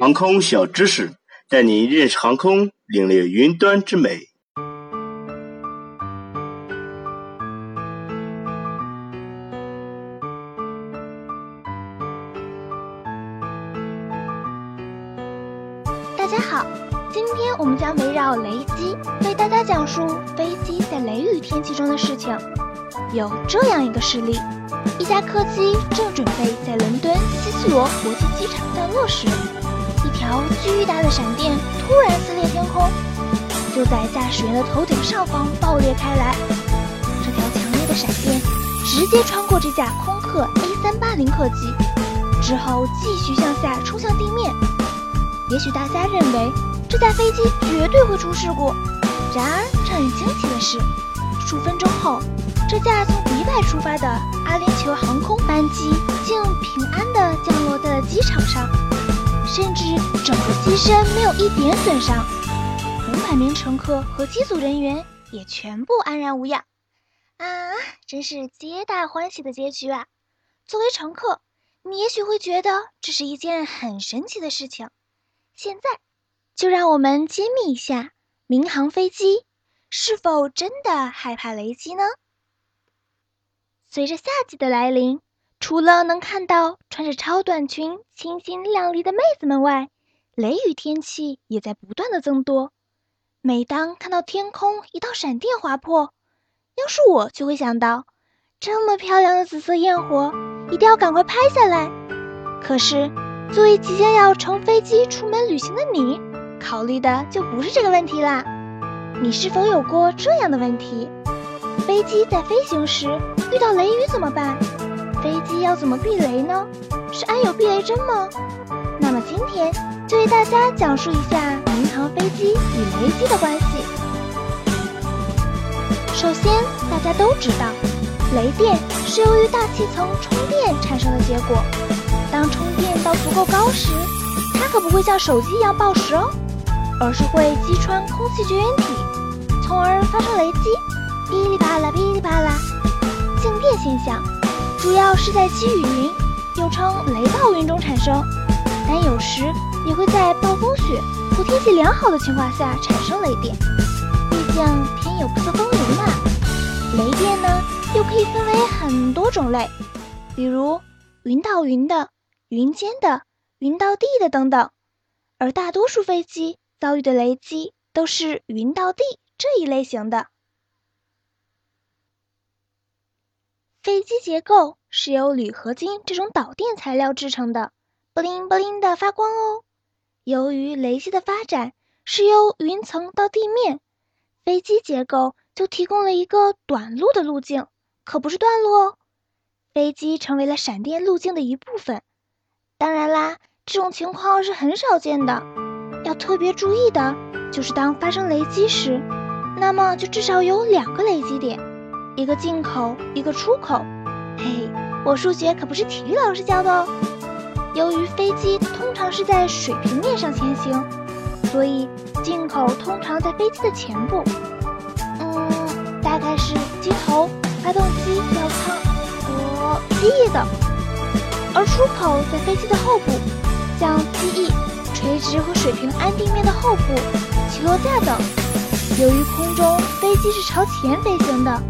航空小知识，带你认识航空，领略云端之美。大家好，今天我们将围绕雷击为大家讲述飞机在雷雨天气中的事情。有这样一个事例：一架客机正准备在伦敦希斯罗国际机场降落时，条巨大的闪电突然撕裂天空，就在驾驶员的头顶上方爆裂开来。这条强烈的闪电直接穿过这架空客 A380 客机，之后继续向下冲向地面。也许大家认为这架飞机绝对会出事故，然而让人惊奇的是，数分钟后，这架从迪拜出发的阿联酋航空班机竟平安地降落在了机场上，甚至整个机身没有一点损伤，五百名乘客和机组人员也全部安然无恙。啊，真是皆大欢喜的结局啊！作为乘客，你也许会觉得这是一件很神奇的事情。现在，就让我们揭秘一下民航飞机是否真的害怕雷击呢？随着夏季的来临，除了能看到穿着超短裙、清新靓丽的妹子们外，雷雨天气也在不断的增多。每当看到天空一道闪电划破，要是我就会想到，这么漂亮的紫色焰火，一定要赶快拍下来。可是，作为即将要乘飞机出门旅行的你，考虑的就不是这个问题啦。你是否有过这样的问题？飞机在飞行时遇到雷雨怎么办？要怎么避雷呢？是安有避雷针吗？那么今天就为大家讲述一下民航飞机与雷击的关系。首先，大家都知道，雷电是由于大气层充电产生的结果。当充电到足够高时，它可不会像手机一样爆时哦，而是会击穿空气绝缘体，从而发生雷击，噼里啪啦噼里啪啦。静电现象主要是在积雨云，又称雷暴云中产生，但有时也会在暴风雪或天气良好的情况下产生雷电。毕竟天有不测风云嘛。雷电呢，又可以分为很多种类，比如云到云的。云间的、云到地的等等，而大多数飞机遭遇的雷击都是云到地这一类型的。飞机结构是由铝合金这种导电材料制成的，布灵布灵的发光哦。由于雷击的发展是由云层到地面，飞机结构就提供了一个短路的路径，可不是断路哦。飞机成为了闪电路径的一部分。当然啦，这种情况是很少见的。要特别注意的就是，当发生雷击时，那么就至少有两个雷击点，一个进口，一个出口。嘿嘿，我数学可不是体育老师教的哦。由于飞机通常是在水平面上前行，所以进口通常在飞机的前部，嗯，大概是机头、发动机、吊舱和机翼的。而出口在飞机的后部，像机翼、垂直和水平安定面的后部、起落架等。由于空中飞机是朝前飞行的，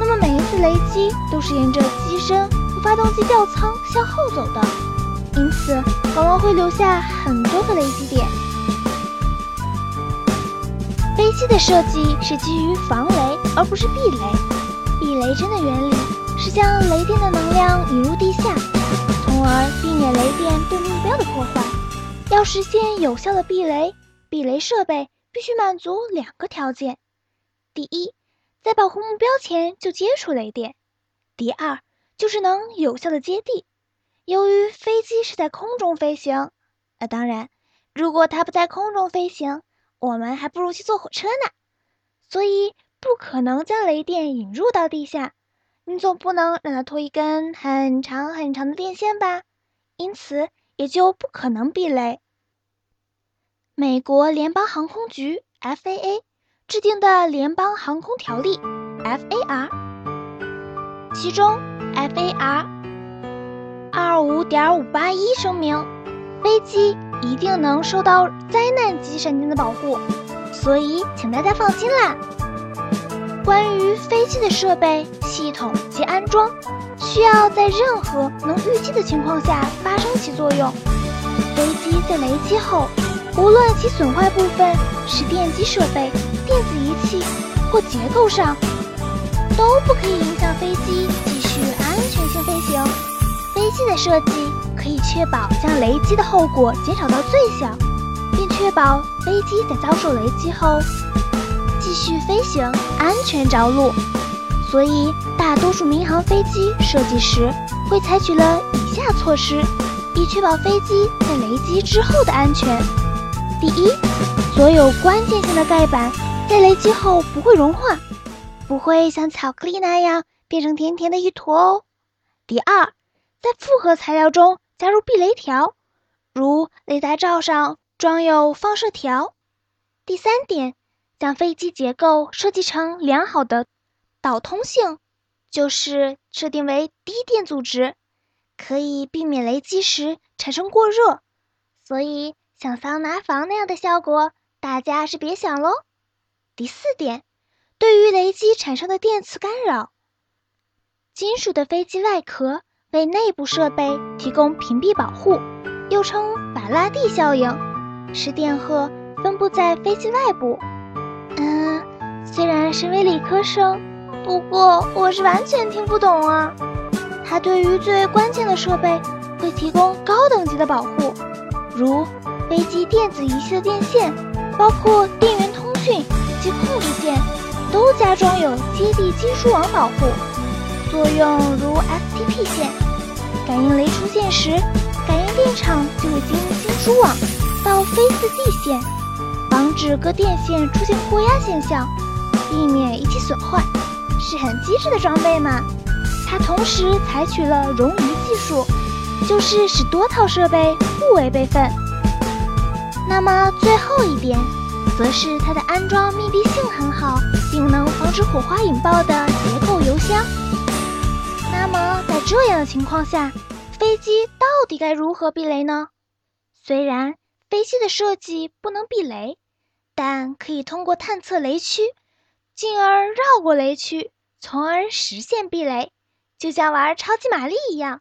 那么每一次雷击都是沿着机身和发动机吊舱向后走的，因此往往会留下很多个雷击点。飞机的设计是基于防雷而不是避雷。避雷针的原理是将雷电的能量引入地下。从而避免雷电对目标的破坏。要实现有效的避雷，避雷设备必须满足两个条件：第一，在保护目标前就接触雷电；第二，就是能有效的接地。由于飞机是在空中飞行，呃，当然，如果它不在空中飞行，我们还不如去坐火车呢。所以，不可能将雷电引入到地下。你总不能让它拖一根很长很长的电线吧？因此也就不可能避雷。美国联邦航空局 （FAA） 制定的联邦航空条例 （FAR），其中 FAR 二五点五八一声明，飞机一定能受到灾难级闪电的保护，所以请大家放心啦。关于飞机的设备、系统及安装，需要在任何能预计的情况下发生起作用。飞机在雷击后，无论其损坏部分是电机设备、电子仪器或结构上，都不可以影响飞机继续安全性飞行。飞机的设计可以确保将雷击的后果减少到最小，并确保飞机在遭受雷击后。继续飞行，安全着陆。所以，大多数民航飞机设计时会采取了以下措施，以确保飞机在雷击之后的安全：第一，所有关键性的盖板在雷击后不会融化，不会像巧克力那样变成甜甜的一坨哦。第二，在复合材料中加入避雷条，如雷达罩上装有放射条。第三点。将飞机结构设计成良好的导通性，就是设定为低电阻值，可以避免雷击时产生过热。所以像桑拿房那样的效果，大家是别想喽。第四点，对于雷击产生的电磁干扰，金属的飞机外壳为内部设备提供屏蔽保护，又称法拉第效应，使电荷分布在飞机外部。嗯，虽然身为理科生，不过我是完全听不懂啊。它对于最关键的设备会提供高等级的保护，如飞机电子仪器的电线，包括电源通讯及控制线，都加装有接地金属网保护，作用如 STP 线。感应雷出现时，感应电场就会经金属网到非四 D 线。防止各电线出现过压现象，避免仪器损坏，是很机智的装备嘛。它同时采取了冗余技术，就是使多套设备互为备份。那么最后一点，则是它的安装密闭性很好，并能防止火花引爆的结构油箱。那么在这样的情况下，飞机到底该如何避雷呢？虽然飞机的设计不能避雷。但可以通过探测雷区，进而绕过雷区，从而实现避雷，就像玩超级玛丽一样。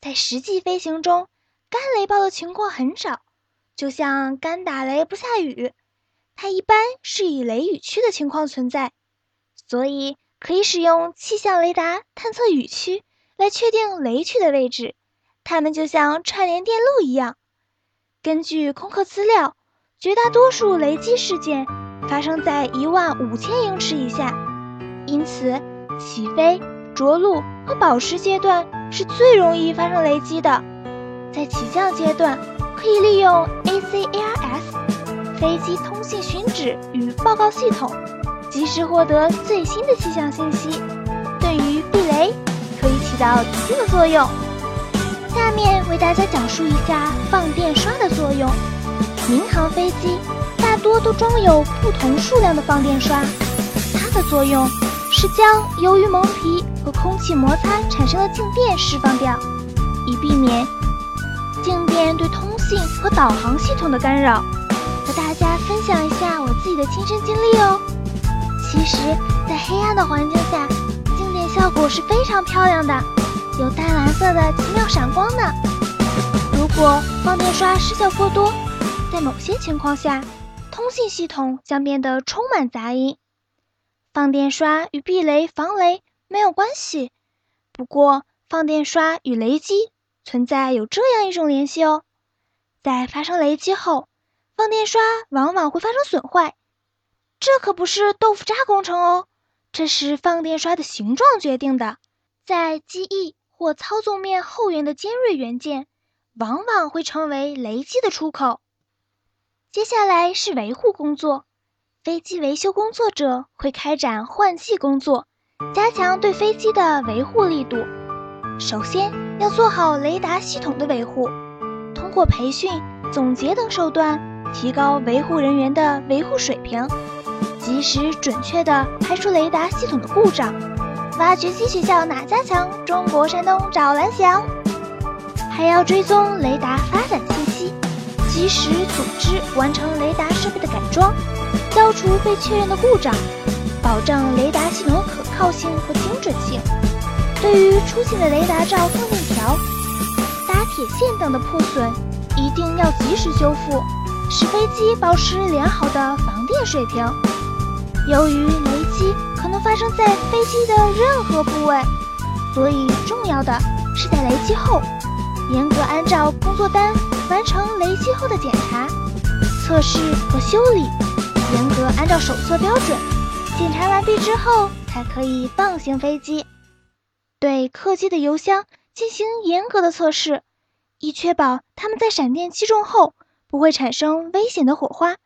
在实际飞行中，干雷暴的情况很少，就像干打雷不下雨。它一般是以雷雨区的情况存在，所以可以使用气象雷达探测雨区来确定雷区的位置。它们就像串联电路一样。根据空客资料。绝大多数雷击事件发生在一万五千英尺以下，因此起飞、着陆和保持阶段是最容易发生雷击的。在起降阶段，可以利用 ACARS 飞机通信寻址与报告系统，及时获得最新的气象信息，对于避雷可以起到一定的作用。下面为大家讲述一下放电刷的作用。民航飞机大多都装有不同数量的放电刷，它的作用是将由于蒙皮和空气摩擦产生的静电释放掉，以避免静电对通信和导航系统的干扰。和大家分享一下我自己的亲身经历哦。其实，在黑暗的环境下，静电效果是非常漂亮的，有淡蓝色的奇妙闪光呢。如果放电刷失效过多，在某些情况下，通信系统将变得充满杂音。放电刷与避雷防雷没有关系，不过放电刷与雷击存在有这样一种联系哦。在发生雷击后，放电刷往往会发生损坏，这可不是豆腐渣工程哦，这是放电刷的形状决定的。在机翼或操纵面后缘的尖锐元件，往往会成为雷击的出口。接下来是维护工作，飞机维修工作者会开展换气工作，加强对飞机的维护力度。首先要做好雷达系统的维护，通过培训、总结等手段，提高维护人员的维护水平，及时准确地排除雷达系统的故障。挖掘机学校哪家强？中国山东找蓝翔。还要追踪雷达发展信息。及时组织完成雷达设备的改装，消除被确认的故障，保证雷达系统可靠性和精准性。对于出现的雷达罩放电条、铁线等的破损，一定要及时修复，使飞机保持良好的防电水平。由于雷击可能发生在飞机的任何部位，所以重要的是在雷击后，严格按照工作单完成雷击后的检查、测试和修理，严格按照手册标准检查完毕之后，才可以放行飞机。对客机的油箱进行严格的测试，以确保它们在闪电击中后不会产生危险的火花。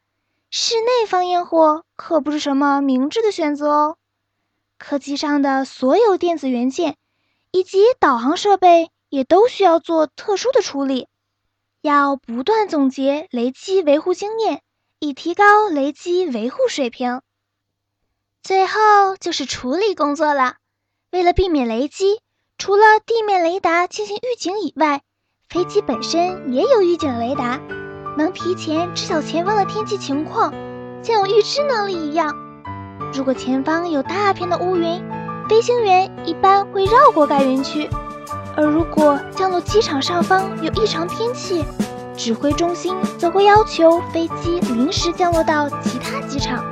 室内放烟火可不是什么明智的选择哦。客机上的所有电子元件以及导航设备也都需要做特殊的处理，要不断总结雷击维护经验，以提高雷击维护水平。最后就是处理工作了。为了避免雷击，除了地面雷达进行预警以外，飞机本身也有预警雷达。能提前知晓前方的天气情况，像有预知能力一样。如果前方有大片的乌云，飞行员一般会绕过该云区；而如果降落机场上方有异常天气，指挥中心则会要求飞机临时降落到其他机场。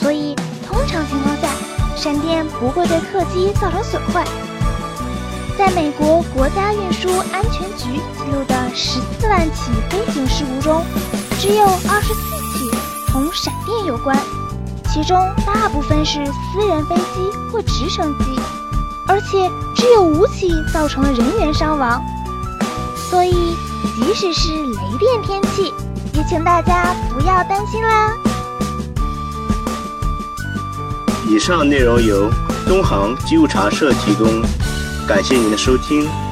所以，通常情况下，闪电不会对客机造成损坏。在美国国家运输安全局记录的十四万起飞行事故中，只有二十四起同闪电有关，其中大部分是私人飞机或直升机，而且只有五起造成了人员伤亡。所以，即使是雷电天气，也请大家不要担心啦。以上内容由东航机务查社提供。感谢您的收听。